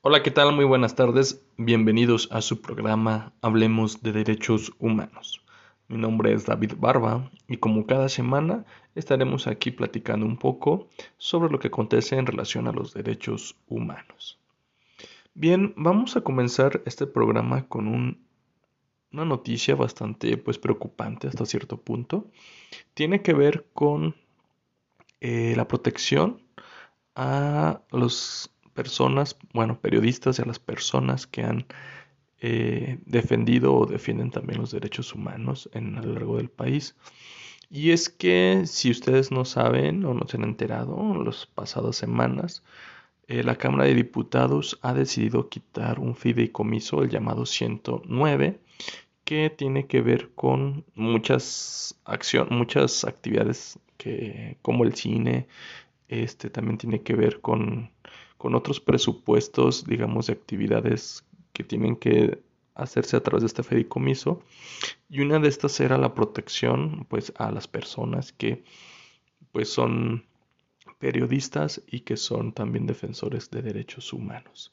Hola, ¿qué tal? Muy buenas tardes. Bienvenidos a su programa Hablemos de Derechos Humanos. Mi nombre es David Barba y como cada semana estaremos aquí platicando un poco sobre lo que acontece en relación a los derechos humanos. Bien, vamos a comenzar este programa con una noticia bastante pues preocupante hasta cierto punto. Tiene que ver con eh, la protección a los personas, bueno, periodistas y a las personas que han eh, defendido o defienden también los derechos humanos en, a lo largo del país. Y es que si ustedes no saben o no se han enterado en las pasadas semanas, eh, la Cámara de Diputados ha decidido quitar un fideicomiso, el llamado 109, que tiene que ver con muchas acciones, muchas actividades que, como el cine, este también tiene que ver con con otros presupuestos, digamos, de actividades que tienen que hacerse a través de este fedicomiso. Y una de estas era la protección, pues, a las personas que, pues, son periodistas y que son también defensores de derechos humanos.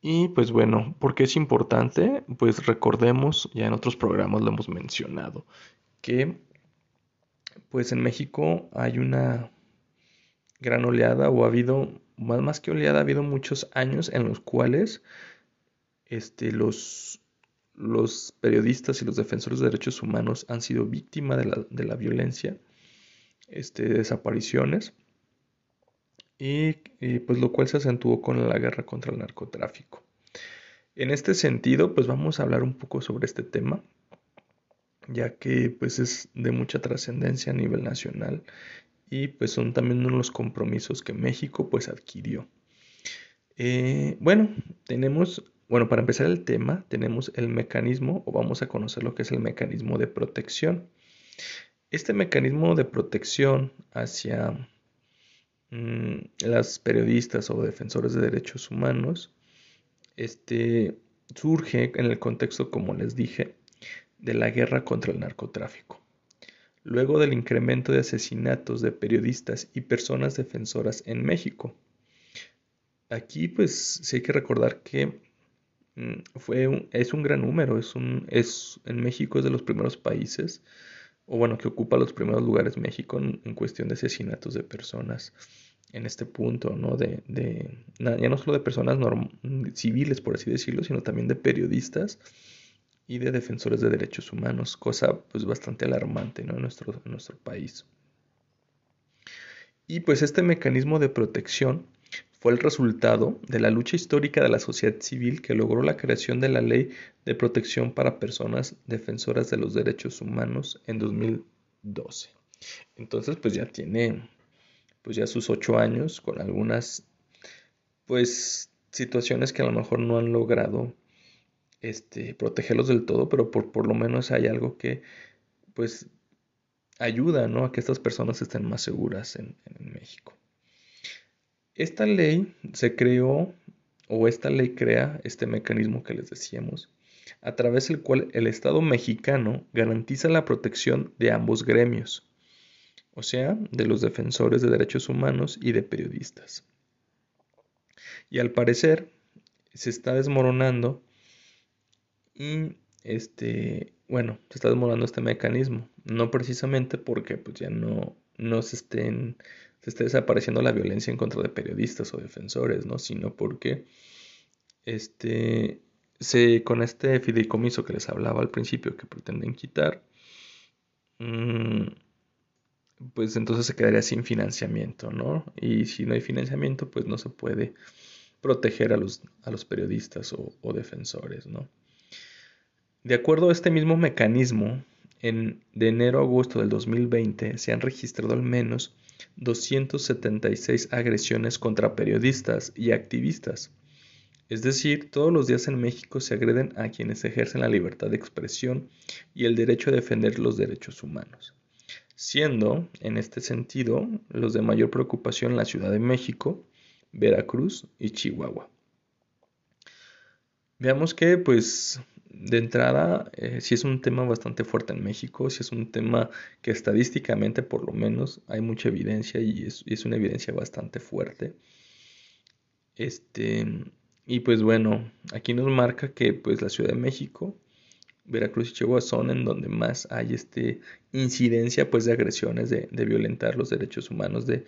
Y pues bueno, ¿por qué es importante? Pues recordemos, ya en otros programas lo hemos mencionado, que pues en México hay una gran oleada o ha habido más, más que oleada, ha habido muchos años en los cuales este, los, los periodistas y los defensores de derechos humanos han sido víctimas de la, de la violencia, este, desapariciones, y, pues lo cual se acentuó con la guerra contra el narcotráfico. En este sentido, pues vamos a hablar un poco sobre este tema, ya que pues es de mucha trascendencia a nivel nacional y pues son también uno de los compromisos que México pues adquirió. Eh, bueno, tenemos, bueno, para empezar el tema, tenemos el mecanismo, o vamos a conocer lo que es el mecanismo de protección. Este mecanismo de protección hacia mm, las periodistas o defensores de derechos humanos, este, surge en el contexto, como les dije, de la guerra contra el narcotráfico luego del incremento de asesinatos de periodistas y personas defensoras en México. Aquí pues sí hay que recordar que mm, fue es un gran número, es un, es, en México es de los primeros países, o bueno, que ocupa los primeros lugares México en, cuestión de asesinatos de personas en este punto, ¿no? De, de ya no solo de personas civiles, por así decirlo, sino también de periodistas y de defensores de derechos humanos, cosa pues bastante alarmante en, nuestro, en nuestro país. Y pues este mecanismo de protección fue el resultado de la lucha histórica de la sociedad civil que logró la creación de la Ley de Protección para Personas Defensoras de los Derechos Humanos en 2012. Entonces, pues ya tiene, pues ya sus ocho años con algunas, pues, situaciones que a lo mejor no han logrado este, protegerlos del todo, pero por, por lo menos hay algo que pues ayuda ¿no? a que estas personas estén más seguras en, en México. Esta ley se creó, o esta ley crea este mecanismo que les decíamos, a través del cual el Estado mexicano garantiza la protección de ambos gremios, o sea, de los defensores de derechos humanos y de periodistas. Y al parecer se está desmoronando y este, bueno, se está desmoronando este mecanismo. No precisamente porque pues ya no, no se estén, se esté desapareciendo la violencia en contra de periodistas o defensores, ¿no? Sino porque este, se, con este fideicomiso que les hablaba al principio que pretenden quitar, mm, pues entonces se quedaría sin financiamiento, ¿no? Y si no hay financiamiento, pues no se puede proteger a los, a los periodistas o, o defensores, ¿no? De acuerdo a este mismo mecanismo, en, de enero a agosto del 2020 se han registrado al menos 276 agresiones contra periodistas y activistas. Es decir, todos los días en México se agreden a quienes ejercen la libertad de expresión y el derecho a defender los derechos humanos, siendo, en este sentido, los de mayor preocupación la Ciudad de México, Veracruz y Chihuahua. Veamos que, pues, de entrada, eh, si es un tema bastante fuerte en México, si es un tema que estadísticamente por lo menos hay mucha evidencia y es, una evidencia bastante fuerte. Este, Y pues bueno, aquí nos marca que pues la Ciudad de México, Veracruz y Chihuahua son en donde más hay este incidencia pues de agresiones, de, de violentar los derechos humanos de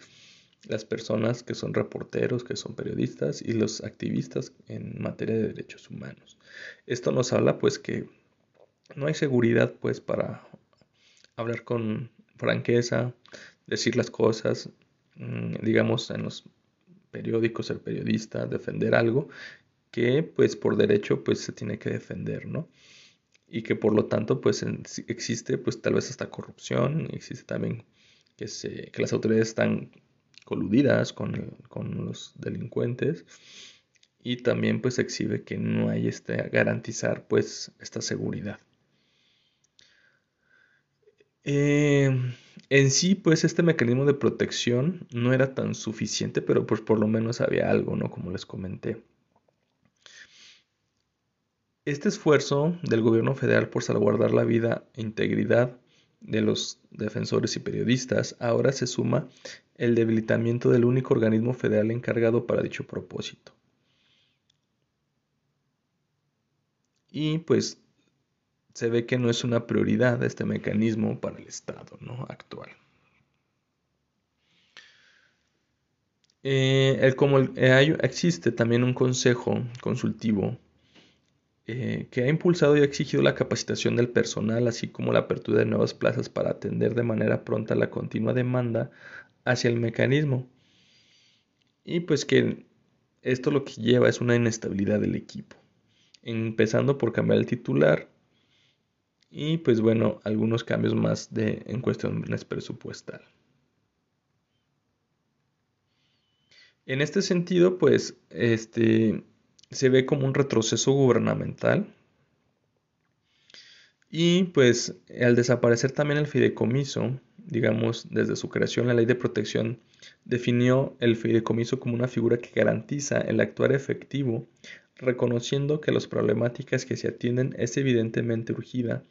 las personas que son reporteros, que son periodistas y los activistas en materia de derechos humanos. Esto nos habla pues que no hay seguridad pues para hablar con franqueza, decir las cosas, mm, digamos en los periódicos, ser periodista, defender algo que pues por derecho pues se tiene que defender, ¿no? Y que por lo tanto pues existe pues tal vez hasta corrupción, existe también que, se, que las autoridades están coludidas con, con los delincuentes y también pues exhibe que no hay este garantizar pues esta seguridad. Eh, en sí pues este mecanismo de protección no era tan suficiente pero pues por lo menos había algo, ¿no? Como les comenté. Este esfuerzo del gobierno federal por salvaguardar la vida e integridad de los defensores y periodistas, ahora se suma el debilitamiento del único organismo federal encargado para dicho propósito. Y pues se ve que no es una prioridad este mecanismo para el Estado ¿no? actual. Eh, el, como eh, existe también un consejo consultivo eh, que ha impulsado y ha exigido la capacitación del personal, así como la apertura de nuevas plazas para atender de manera pronta la continua demanda hacia el mecanismo. Y pues que esto lo que lleva es una inestabilidad del equipo, empezando por cambiar el titular y pues bueno, algunos cambios más de, en cuestiones presupuestal. En este sentido, pues este, se ve como un retroceso gubernamental. Y pues al desaparecer también el fideicomiso, digamos, desde su creación la ley de protección definió el fideicomiso como una figura que garantiza el actuar efectivo, reconociendo que las problemáticas que se atienden es evidentemente urgida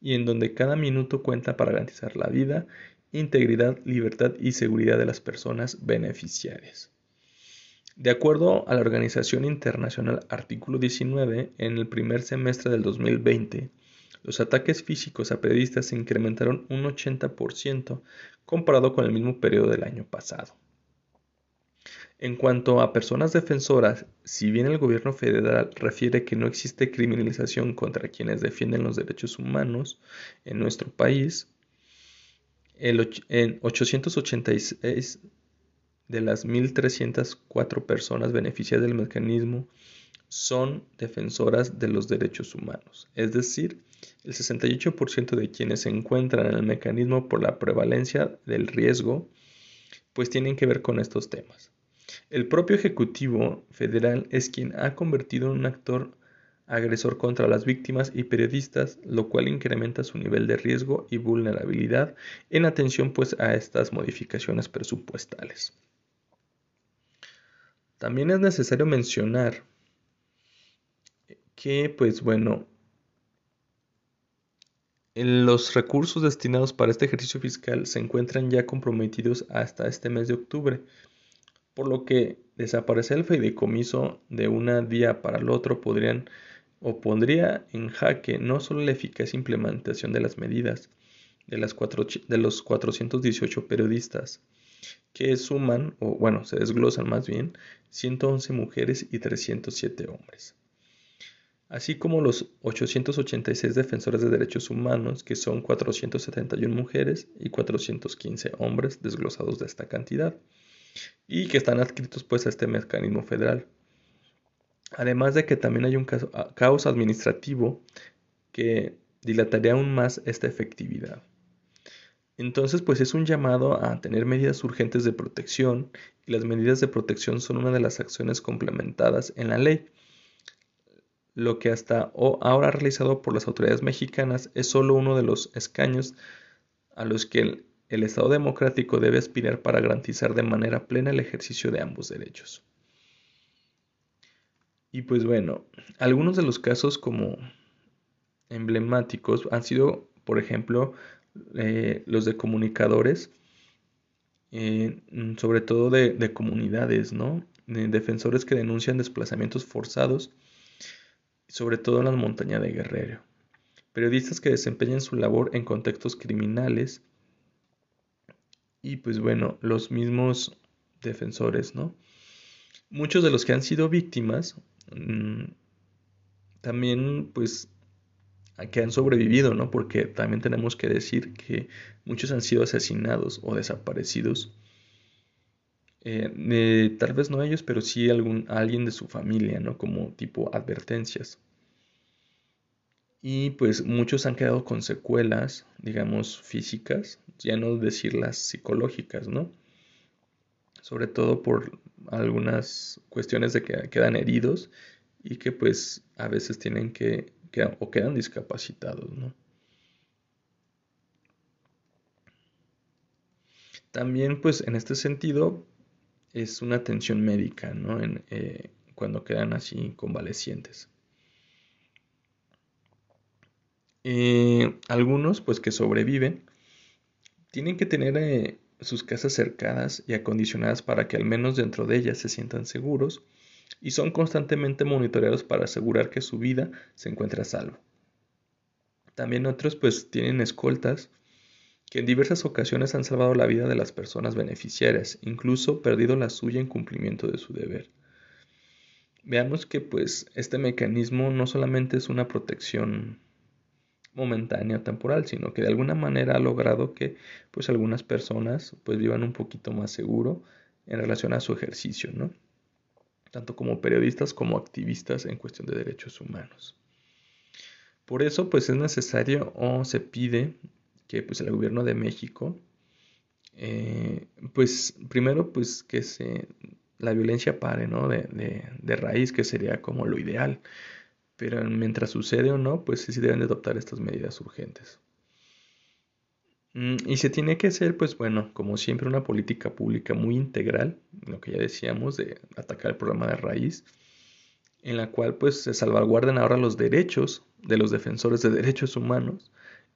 y en donde cada minuto cuenta para garantizar la vida, integridad, libertad y seguridad de las personas beneficiarias. De acuerdo a la Organización Internacional Artículo 19, en el primer semestre del 2020, los ataques físicos a periodistas se incrementaron un 80% comparado con el mismo periodo del año pasado. En cuanto a personas defensoras, si bien el gobierno federal refiere que no existe criminalización contra quienes defienden los derechos humanos en nuestro país, en 886 de las 1.304 personas beneficiadas del mecanismo son defensoras de los derechos humanos, es decir, el 68% de quienes se encuentran en el mecanismo por la prevalencia del riesgo, pues tienen que ver con estos temas. El propio Ejecutivo Federal es quien ha convertido en un actor agresor contra las víctimas y periodistas, lo cual incrementa su nivel de riesgo y vulnerabilidad en atención pues a estas modificaciones presupuestales. También es necesario mencionar que, pues bueno, los recursos destinados para este ejercicio fiscal se encuentran ya comprometidos hasta este mes de octubre, por lo que desaparecer el fideicomiso de un día para el otro podrían o pondría en jaque no solo la eficaz implementación de las medidas de, las de los 418 periodistas, que suman, o bueno, se desglosan más bien, 111 mujeres y 307 hombres. Así como los 886 defensores de derechos humanos, que son 471 mujeres y 415 hombres desglosados de esta cantidad, y que están adscritos pues a este mecanismo federal. Además de que también hay un caos administrativo que dilataría aún más esta efectividad. Entonces, pues es un llamado a tener medidas urgentes de protección y las medidas de protección son una de las acciones complementadas en la ley. Lo que hasta ahora realizado por las autoridades mexicanas es solo uno de los escaños a los que el Estado democrático debe aspirar para garantizar de manera plena el ejercicio de ambos derechos. Y pues bueno, algunos de los casos como emblemáticos han sido, por ejemplo, eh, los de comunicadores, eh, sobre todo de, comunidades, ¿no? defensores que denuncian desplazamientos forzados, sobre todo en la montaña de Guerrero. Periodistas que desempeñan su labor en contextos criminales. Y pues bueno, los mismos defensores, ¿no? Muchos de los que han sido víctimas mm, también pues que han sobrevivido, ¿no? Porque también tenemos que decir que muchos han sido asesinados o desaparecidos. Eh, tal vez no ellos, pero sí algún, alguien de su familia, ¿no? Como tipo advertencias. Y pues muchos han quedado con secuelas, digamos, físicas, ya no decir las psicológicas, ¿no? Sobre todo por algunas cuestiones de que quedan heridos y que pues a veces tienen que o quedan discapacitados, ¿no? También, pues, en este sentido, es una atención médica, ¿no? Eh, cuando quedan así convalecientes. Eh, algunos, pues, que sobreviven, tienen que tener eh, sus casas cercadas y acondicionadas para que al menos dentro de ellas se sientan seguros y son constantemente monitoreados para asegurar que su vida se encuentra a salvo. También otros pues tienen escoltas que en diversas ocasiones han salvado la vida de las personas beneficiarias, incluso perdido la suya en cumplimiento de su deber. Veamos que pues este mecanismo no solamente es una protección momentánea o temporal, sino que de alguna manera ha logrado que pues algunas personas pues vivan un poquito más seguro en relación a su ejercicio, ¿no? Tanto como periodistas como activistas en cuestión de derechos humanos. Por eso, pues es necesario o se pide que pues, el gobierno de México, eh, pues primero, pues que se, la violencia pare, ¿no? De, de, raíz, que sería como lo ideal. Pero mientras sucede o no, pues sí deben de adoptar estas medidas urgentes. Mm, y se tiene que hacer, pues bueno, como siempre, una política pública muy integral, lo que ya decíamos, de atacar el problema de raíz, en la cual pues se salvaguarden ahora los derechos de los defensores de derechos humanos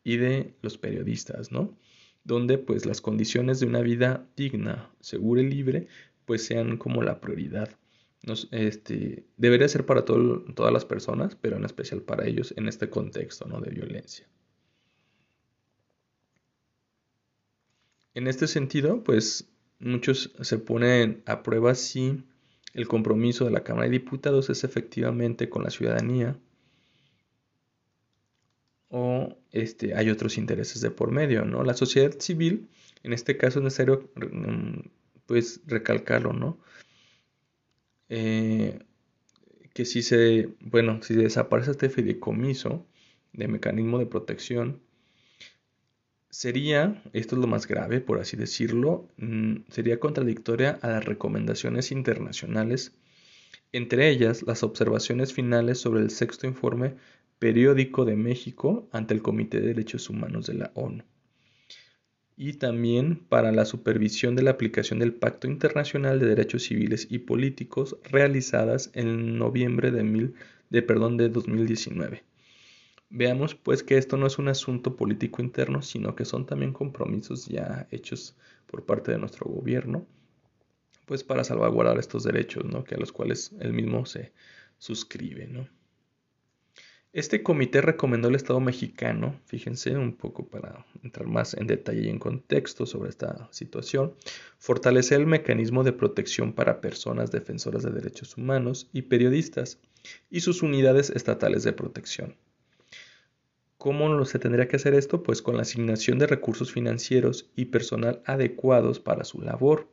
y de los periodistas, ¿no? Donde pues las condiciones de una vida digna, segura y libre pues sean como la prioridad. este, debería ser para todas las personas, pero en especial para ellos en este contexto ¿no? de violencia. En este sentido, pues muchos se ponen a prueba si el compromiso de la Cámara de Diputados es efectivamente con la ciudadanía o este, hay otros intereses de por medio, ¿no? La sociedad civil, en este caso es necesario mm, pues recalcarlo, ¿no? Eh, que si se, bueno, si desaparece este fideicomiso de mecanismo de protección, sería, esto es lo más grave, por así decirlo, mm, sería contradictoria a las recomendaciones internacionales, entre ellas las observaciones finales sobre el sexto informe periódico de México ante el Comité de Derechos Humanos de la ONU y también para la supervisión de la aplicación del Pacto Internacional de Derechos Civiles y Políticos realizadas en noviembre de, mil, de, perdón, de 2019. Veamos pues que esto no es un asunto político interno, sino que son también compromisos ya hechos por parte de nuestro gobierno, pues para salvaguardar estos derechos, ¿no? Que a los cuales él mismo se suscribe, ¿no? Este comité recomendó al Estado mexicano, fíjense un poco para entrar más en detalle y en contexto sobre esta situación, fortalecer el mecanismo de protección para personas defensoras de derechos humanos y periodistas y sus unidades estatales de protección ¿Cómo se tendría que hacer esto? Pues con la asignación de recursos financieros y personal adecuados para su labor,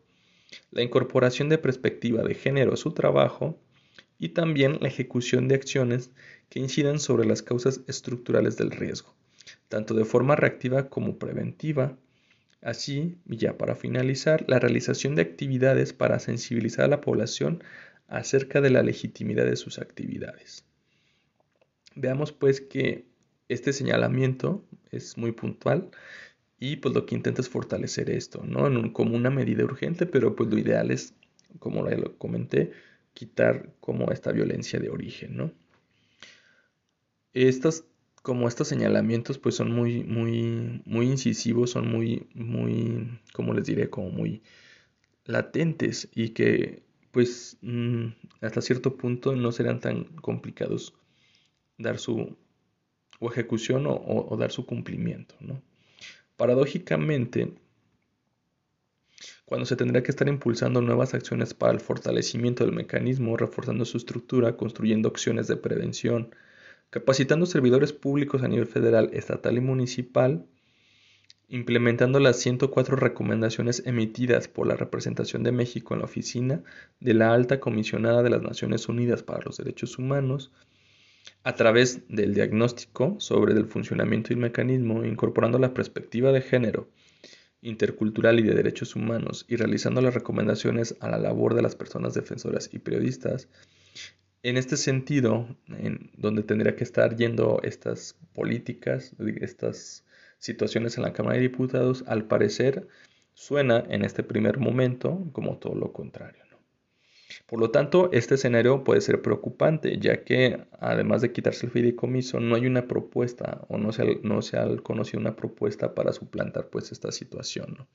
la incorporación de perspectiva de género a su trabajo y también la ejecución de acciones que incidan sobre las causas estructurales del riesgo, tanto de forma reactiva como preventiva. Así, ya para finalizar, la realización de actividades para sensibilizar a la población acerca de la legitimidad de sus actividades. Veamos pues que este señalamiento es muy puntual y pues lo que intenta es fortalecer esto, ¿no? como una medida urgente, pero pues lo ideal es, como lo comenté, quitar como esta violencia de origen, ¿no? Estos, como estos señalamientos pues son muy, muy, muy incisivos, son muy, muy, como les diré, como muy latentes y que pues mm, hasta cierto punto no serán tan complicados dar su o ejecución o, dar su cumplimiento. ¿no? Paradójicamente, cuando se tendrá que estar impulsando nuevas acciones para el fortalecimiento del mecanismo, reforzando su estructura, construyendo acciones de prevención, capacitando servidores públicos a nivel federal, estatal y municipal, implementando las 104 recomendaciones emitidas por la representación de México en la oficina de la Alta Comisionada de las Naciones Unidas para los Derechos Humanos, a través del diagnóstico sobre el funcionamiento y el mecanismo, incorporando la perspectiva de género, intercultural y de derechos humanos, y realizando las recomendaciones a la labor de las personas defensoras y periodistas, en este sentido, en donde tendría que estar yendo estas políticas, estas situaciones en la Cámara de Diputados, al parecer suena en este primer momento como todo lo contrario. Por lo tanto, este escenario puede ser preocupante, ya que además de quitarse el fideicomiso, no hay una propuesta o no se no se ha conocido una propuesta para suplantar pues esta situación.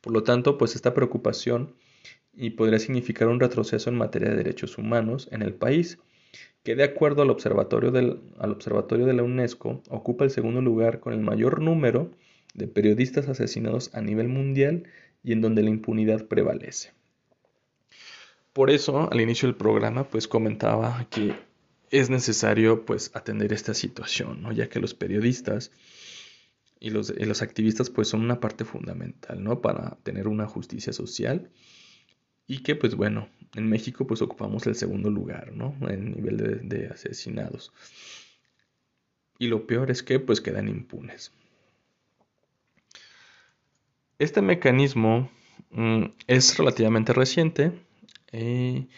Por lo tanto, pues esta preocupación y podría significar un retroceso en materia de derechos humanos en el país, que de acuerdo al observatorio, del, al observatorio de la UNESCO ocupa el segundo lugar con el mayor número de periodistas asesinados a nivel mundial y en donde la impunidad prevalece. Por eso, al inicio del programa, pues comentaba que es necesario pues atender esta situación, ¿no? ya que los periodistas y los, activistas pues son una parte fundamental, ¿no? Para tener una justicia social y que pues bueno, en México pues ocupamos el segundo lugar, ¿no? En nivel de, de asesinados. Y lo peor es que pues quedan impunes. Este mecanismo mm, es relativamente reciente, eh,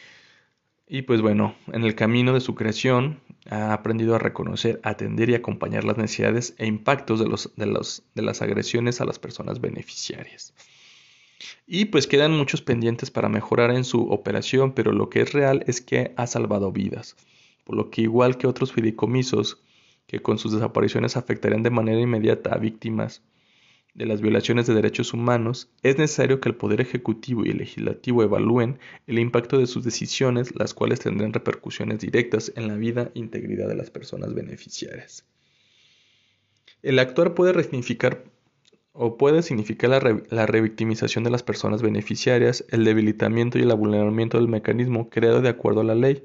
y pues bueno, en el camino de su creación ha aprendido a reconocer, atender y acompañar las necesidades e impactos de, de las agresiones a las personas beneficiarias. Y pues quedan muchos pendientes para mejorar en su operación, pero lo que es real es que ha salvado vidas, por lo que igual que otros fideicomisos que con sus desapariciones afectarían de manera inmediata a víctimas de las violaciones de derechos humanos, es necesario que el Poder Ejecutivo y el Legislativo evalúen el impacto de sus decisiones, las cuales tendrán repercusiones directas en la vida e integridad de las personas beneficiarias. El actuar puede resignificar o puede significar la, la, revictimización de las personas beneficiarias, el debilitamiento y el vulneramiento del mecanismo creado de acuerdo a la ley,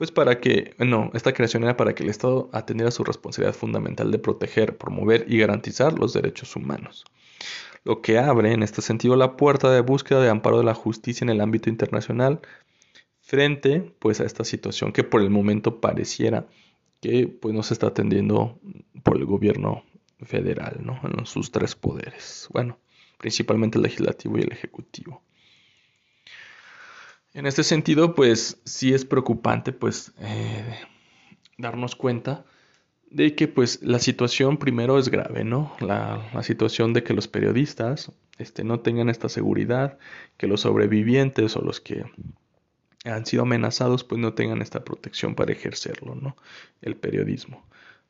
pues para que, no, esta creación era para que el Estado atendiera su responsabilidad fundamental de proteger, promover y garantizar los derechos humanos. Lo que abre en este sentido la puerta de búsqueda de amparo de la justicia en el ámbito internacional frente pues a esta situación que por el momento pareciera que pues no se está atendiendo por el gobierno federal, ¿no? En sus tres poderes. Bueno, principalmente el legislativo y el ejecutivo. En este sentido, pues sí es preocupante, pues, eh, darnos cuenta de que, pues, la situación primero es grave, ¿no? La, situación de que los periodistas este, no tengan esta seguridad, que los sobrevivientes o los que han sido amenazados, pues, no tengan esta protección para ejercerlo, ¿no? El periodismo.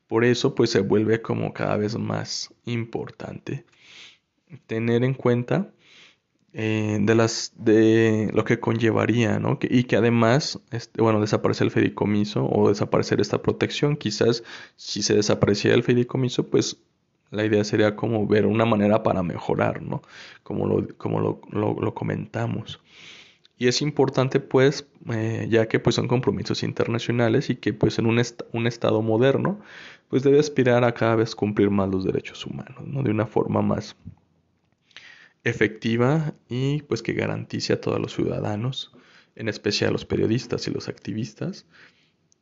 Por eso, pues, se vuelve como cada vez más importante tener en cuenta eh, de las de lo que conllevaría, ¿no? y que además, este, bueno, desaparece el fideicomiso o desaparecer esta protección, quizás si se desapareciera el fideicomiso, pues la idea sería como ver una manera para mejorar, ¿no? Como lo, como lo, lo, comentamos. Y es importante, pues, eh, ya que pues son compromisos internacionales y que pues en un, un estado moderno, pues debe aspirar a cada vez cumplir más los derechos humanos, ¿no? De una forma más efectiva y pues que garantice a todos los ciudadanos, en especial a los periodistas y los activistas,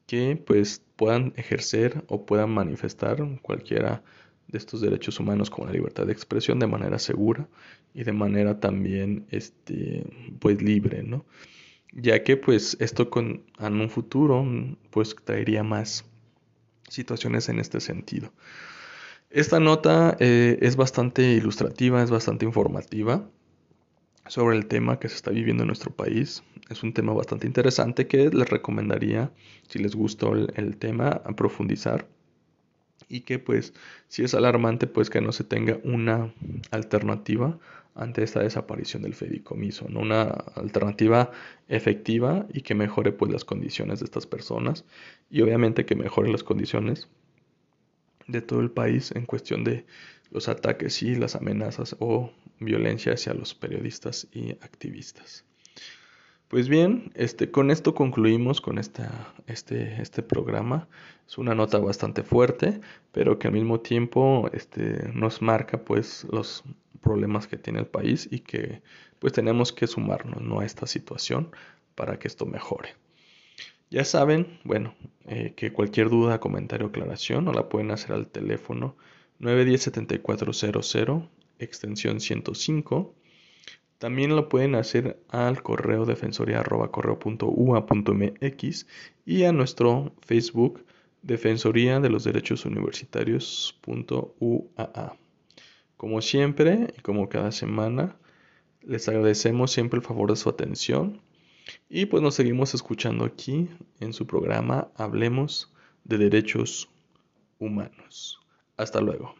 que pues puedan ejercer o puedan manifestar cualquiera de estos derechos humanos como la libertad de expresión de manera segura y de manera también este pues libre, ¿no? Ya que pues esto con en un futuro pues traería más situaciones en este sentido. Esta nota eh, es bastante ilustrativa, es bastante informativa sobre el tema que se está viviendo en nuestro país. Es un tema bastante interesante que les recomendaría, si les gustó el, tema, a profundizar. y que pues si es alarmante pues que no se tenga una alternativa ante esta desaparición del fedicomiso, ¿no? una alternativa efectiva y que mejore pues las condiciones de estas personas y obviamente que mejore las condiciones de todo el país en cuestión de los ataques y las amenazas o violencia hacia los periodistas y activistas. Pues bien, este, con esto concluimos con esta, este, este programa. Es una nota bastante fuerte, pero que al mismo tiempo este, nos marca pues los problemas que tiene el país y que pues tenemos que sumarnos ¿no? a esta situación para que esto mejore. Ya saben, bueno, eh, que cualquier duda, comentario o aclaración nos la pueden hacer al teléfono 910-7400, extensión 105. También lo pueden hacer al correo defensoría.correo.ua.mx y a nuestro Facebook Defensoría de los Derechos Universitarios.uaa. Como siempre y como cada semana, les agradecemos siempre el favor de su atención y pues nos seguimos escuchando aquí en su programa Hablemos de Derechos Humanos. Hasta luego.